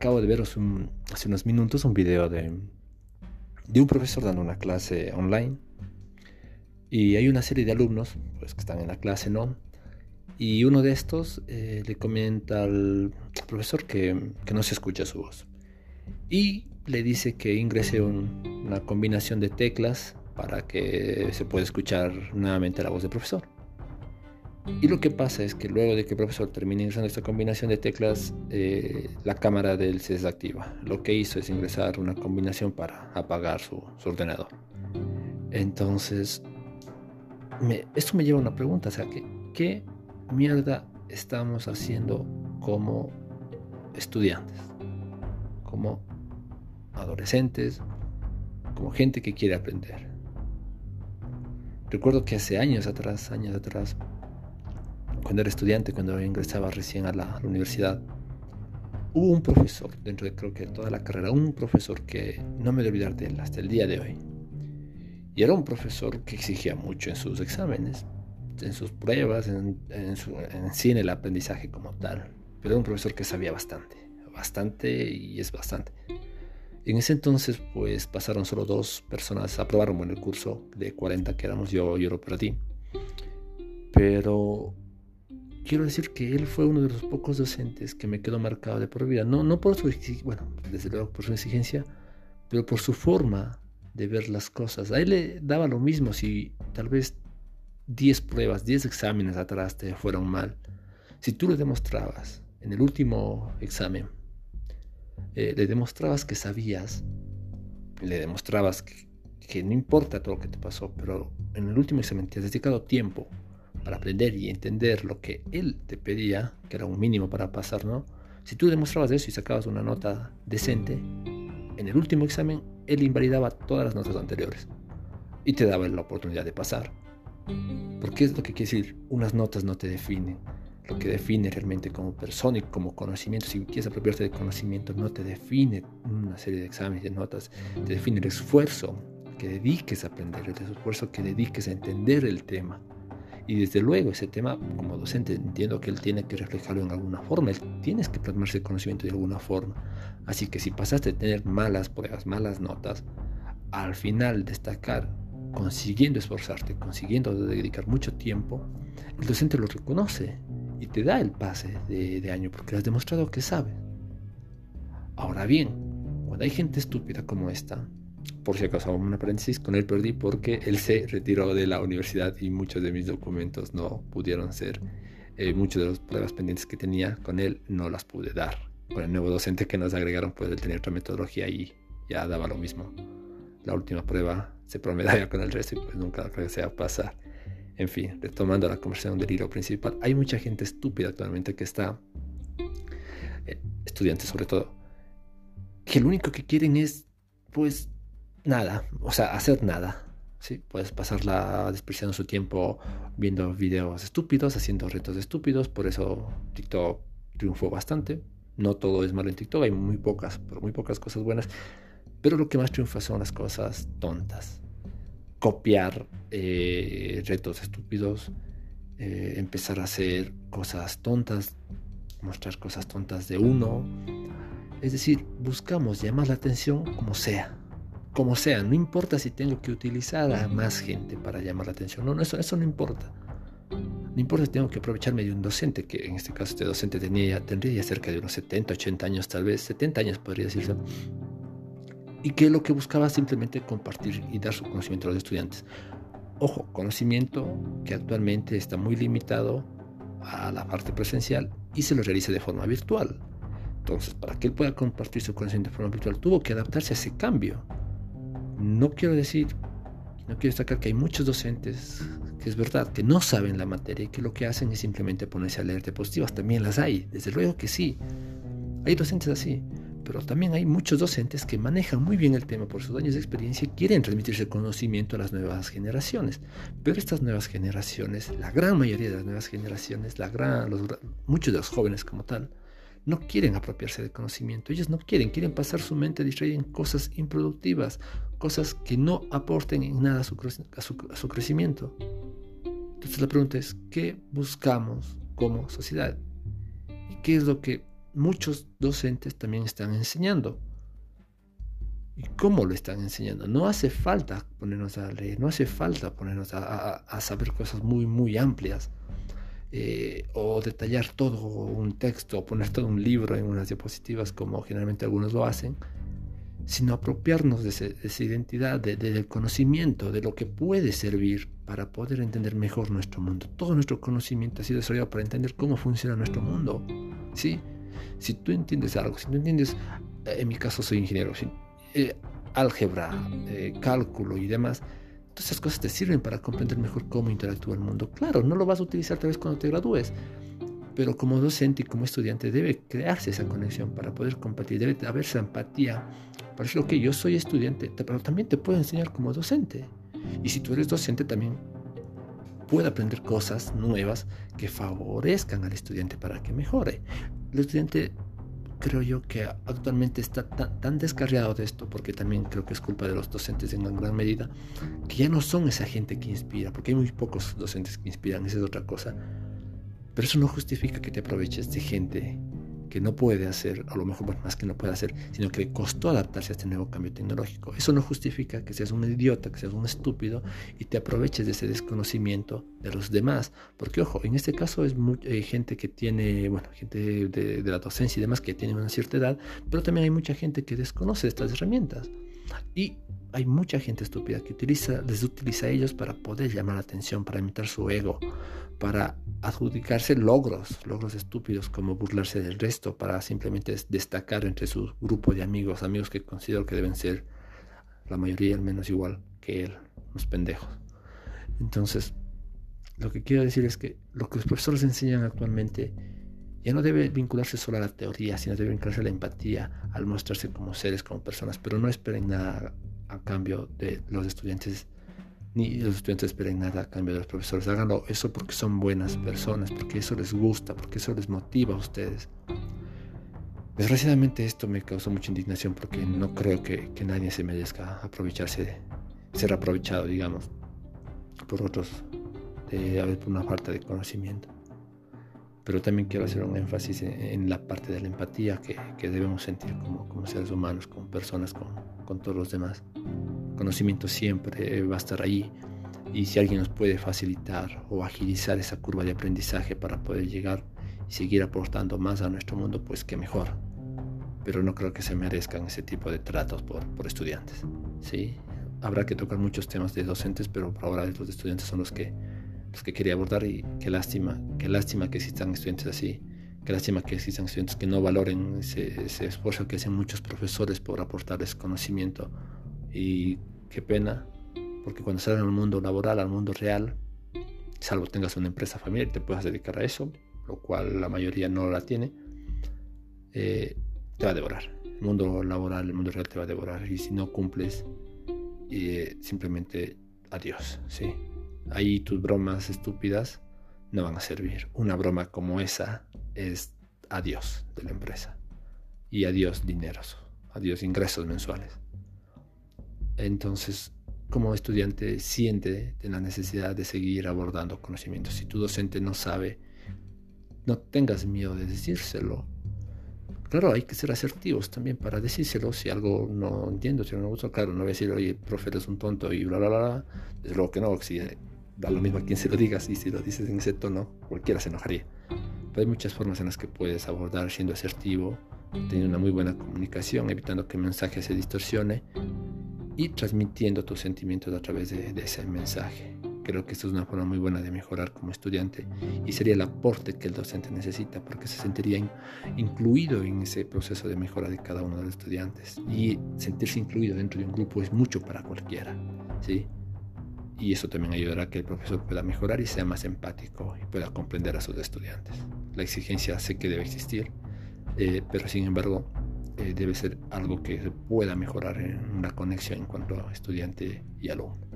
acabo de ver hace, unos minutos un video de, un profesor dando una clase online y hay una serie de alumnos pues, que están en la clase, ¿no? Y uno de estos eh, le comenta al profesor que, que, no se escucha su voz. Y le dice que ingrese una combinación de teclas para que se pueda escuchar nuevamente la voz del profesor. Y lo que pasa es que luego de que el profesor termine usando esta combinación de teclas, eh, la cámara de él se desactiva. Lo que hizo es ingresar una combinación para apagar su, ordenador. Entonces, esto me lleva a una pregunta, o sea, ¿qué, ¿qué mierda estamos haciendo como estudiantes? Como adolescentes, como gente que quiere aprender. Recuerdo que hace años atrás, años atrás, cuando era estudiante, cuando ingresaba recién a la, universidad, hubo un profesor, dentro de creo que toda la carrera, un profesor que no me voy a olvidar de él hasta el día de hoy. Y era un profesor que exigía mucho en sus exámenes, en sus pruebas, en, en, su, en sí en el aprendizaje como tal. Pero era un profesor que sabía bastante, bastante y es bastante. En ese entonces, pues pasaron solo dos personas, aprobaron en el curso de 40 que éramos, yo, yo lo perdí. Pero quiero decir que él fue uno de los pocos docentes que me quedó marcado de por vida. No, no por su bueno, desde luego por su exigencia, pero por su forma de ver las cosas. A él le daba lo mismo si tal vez 10 pruebas, 10 exámenes atrás te fueron mal. Si tú le demostrabas en el último examen, eh, le demostrabas que sabías, le demostrabas que, que no importa todo lo que te pasó, pero en el último examen te has dedicado tiempo para aprender y entender lo que él te pedía, que era un mínimo para pasar, ¿no? Si tú demostrabas eso y sacabas una nota decente, en el último examen él invalidaba todas las notas anteriores y te daba la oportunidad de pasar. Porque es lo que quiere decir, unas notas no te definen. Lo que define realmente como persona y como conocimiento, si quieres apropiarte de conocimiento, no te define una serie de exámenes, de notas, te define el esfuerzo que dediques a aprender, el esfuerzo que dediques a entender el tema. Y desde luego ese tema, como docente, entiendo que él tiene que reflejarlo en alguna forma, él tienes que plasmarse el conocimiento de alguna forma. Así que si pasaste a tener malas pruebas, malas notas, al final destacar, consiguiendo esforzarte, consiguiendo dedicar mucho tiempo, el docente lo reconoce y te da el pase de, de año porque has demostrado que sabe. Ahora bien, cuando hay gente estúpida como esta, por si acaso un paréntesis, con él perdí porque él se retiró de la universidad y muchos de mis documentos no pudieron ser, eh, muchas de las pruebas pendientes que tenía con él no las pude dar. Con el nuevo docente que nos agregaron, pues él tenía otra metodología y ya daba lo mismo. La última prueba se promediaba con el resto y pues nunca creo que sea pasar. En fin, retomando la conversación del hilo principal, hay mucha gente estúpida actualmente que está, eh, estudiantes sobre todo, que lo único que quieren es, pues, nada, o sea, hacer nada. ¿sí? Puedes pasarla despreciando su tiempo viendo videos estúpidos, haciendo retos estúpidos, por eso TikTok triunfó bastante. No todo es malo en TikTok, hay muy pocas, pero muy pocas cosas buenas. Pero lo que más triunfa son las cosas tontas. Copiar eh, retos estúpidos, eh, empezar a hacer cosas tontas, mostrar cosas tontas de uno. Es decir, buscamos llamar la atención como sea como sea, no importa si tengo que utilizar a más gente para llamar la atención, no, eso, eso no importa. No importa si tengo que aprovecharme de un docente, que en este caso este docente tenía, tendría ya cerca de unos 70, 80 años tal vez, 70 años podría decirse, y que lo que buscaba simplemente compartir y dar su conocimiento a los estudiantes. Ojo, conocimiento que actualmente está muy limitado a la parte presencial y se lo realiza de forma virtual. Entonces, para que él pueda compartir su conocimiento de forma virtual, tuvo que adaptarse a ese cambio. No quiero decir, no quiero destacar que hay muchos docentes que es verdad, que no saben la materia y que lo que hacen es simplemente ponerse a leer diapositivas. También las hay, desde luego que sí. Hay docentes así, pero también hay muchos docentes que manejan muy bien el tema por sus años de experiencia y quieren transmitirse conocimiento a las nuevas generaciones. Pero estas nuevas generaciones, la gran mayoría de las nuevas generaciones, la gran, los, muchos de los jóvenes como tal, no quieren apropiarse del conocimiento, ellos no quieren, quieren pasar su mente distraída en cosas improductivas, cosas que no aporten en nada a su, crecimiento. Entonces la pregunta es, ¿qué buscamos como sociedad? ¿Y qué es lo que muchos docentes también están enseñando. ¿Y cómo lo están enseñando? No hace falta ponernos a leer, no hace falta ponernos a, saber cosas muy, muy amplias. Eh, o detallar todo un texto, o poner todo un libro en unas diapositivas como generalmente algunos lo hacen, sino apropiarnos de, esa identidad, del conocimiento, de lo que puede servir para poder entender mejor nuestro mundo. Todo nuestro conocimiento ha sido desarrollado para entender cómo funciona nuestro mundo. ¿sí? Si tú entiendes algo, si tú entiendes, eh, en mi caso soy ingeniero, eh, álgebra, eh, cálculo y demás, todas esas cosas te sirven para comprender mejor cómo interactúa el mundo. Claro, no lo vas a utilizar tal vez cuando te gradúes, pero como docente y como estudiante debe crearse esa conexión para poder compartir, debe haber esa empatía para decir, ok, yo soy estudiante, pero también te puedo enseñar como docente. Y si tú eres docente también puede aprender cosas nuevas que favorezcan al estudiante para que mejore. El estudiante creo yo que actualmente está tan, descarriado de esto, porque también creo que es culpa de los docentes en gran medida, que ya no son esa gente que inspira, porque hay muy pocos docentes que inspiran, esa es otra cosa. Pero eso no justifica que te aproveches de gente que no puede hacer, a lo mejor más que no puede hacer, sino que le costó adaptarse a este nuevo cambio tecnológico. Eso no justifica que seas un idiota, que seas un estúpido y te aproveches de ese desconocimiento de los demás. Porque, ojo, en este caso es eh, gente que tiene, bueno, gente de, de la docencia y demás que tiene una cierta edad, pero también hay mucha gente que desconoce estas herramientas. Y hay mucha gente estúpida que utiliza, les utiliza a ellos para poder llamar la atención, para imitar su ego, para adjudicarse logros, logros estúpidos como burlarse del resto, para simplemente destacar entre su grupo de amigos, amigos que considero que deben ser la mayoría al menos igual que él, los pendejos. Entonces, lo que quiero decir es que lo que los profesores enseñan actualmente ya no debe vincularse solo a la teoría, sino debe vincularse a la empatía, al mostrarse como seres, como personas, pero no esperen nada a cambio de los estudiantes, ni los estudiantes esperen nada a cambio de los profesores. Háganlo eso porque son buenas personas, porque eso les gusta, porque eso les motiva a ustedes. Desgraciadamente esto me causó mucha indignación porque no creo que, que nadie se merezca aprovecharse, ser aprovechado, digamos, por otros, de, por una falta de conocimiento pero también quiero hacer un énfasis en, la parte de la empatía que, que debemos sentir como, como, seres humanos, como personas, con, con, todos los demás. Conocimiento siempre va a estar ahí y si alguien nos puede facilitar o agilizar esa curva de aprendizaje para poder llegar y seguir aportando más a nuestro mundo, pues que mejor. Pero no creo que se merezcan ese tipo de tratos por, por estudiantes. ¿sí? Habrá que tocar muchos temas de docentes, pero por ahora los estudiantes son los que los que quería abordar y qué lástima, qué lástima que existan estudiantes así, qué lástima que existan estudiantes que no valoren ese, esfuerzo que hacen muchos profesores por aportarles conocimiento y qué pena, porque cuando salen al mundo laboral, al mundo real, salvo tengas una empresa familiar y te puedas dedicar a eso, lo cual la mayoría no la tiene, eh, te va a devorar. El mundo laboral, el mundo real te va a devorar y si no cumples, eh, simplemente adiós, ¿sí? Ahí tus bromas estúpidas no van a servir. Una broma como esa es adiós de la empresa y adiós dineros, adiós ingresos mensuales. Entonces, como estudiante, siente la necesidad de seguir abordando conocimientos. Si tu docente no sabe, no tengas miedo de decírselo. Claro, hay que ser asertivos también para decírselo. Si algo no entiendo, si no me gusta, claro, no voy a decir, oye, profe, eres un tonto y bla, bla, bla. Desde luego que no, da lo mismo a quien se lo digas y si lo dices en ese tono, cualquiera se enojaría. Pero hay muchas formas en las que puedes abordar siendo asertivo, teniendo una muy buena comunicación, evitando que el mensaje se distorsione y transmitiendo tus sentimientos a través de, ese mensaje. Creo que esto es una forma muy buena de mejorar como estudiante y sería el aporte que el docente necesita porque se sentiría incluido en ese proceso de mejora de cada uno de los estudiantes. Y sentirse incluido dentro de un grupo es mucho para cualquiera. ¿sí? Y eso también ayudará a que el profesor pueda mejorar y sea más empático y pueda comprender a sus estudiantes. La exigencia sé que debe existir, eh, pero sin embargo eh, debe ser algo que se pueda mejorar en una conexión en cuanto a estudiante y alumno.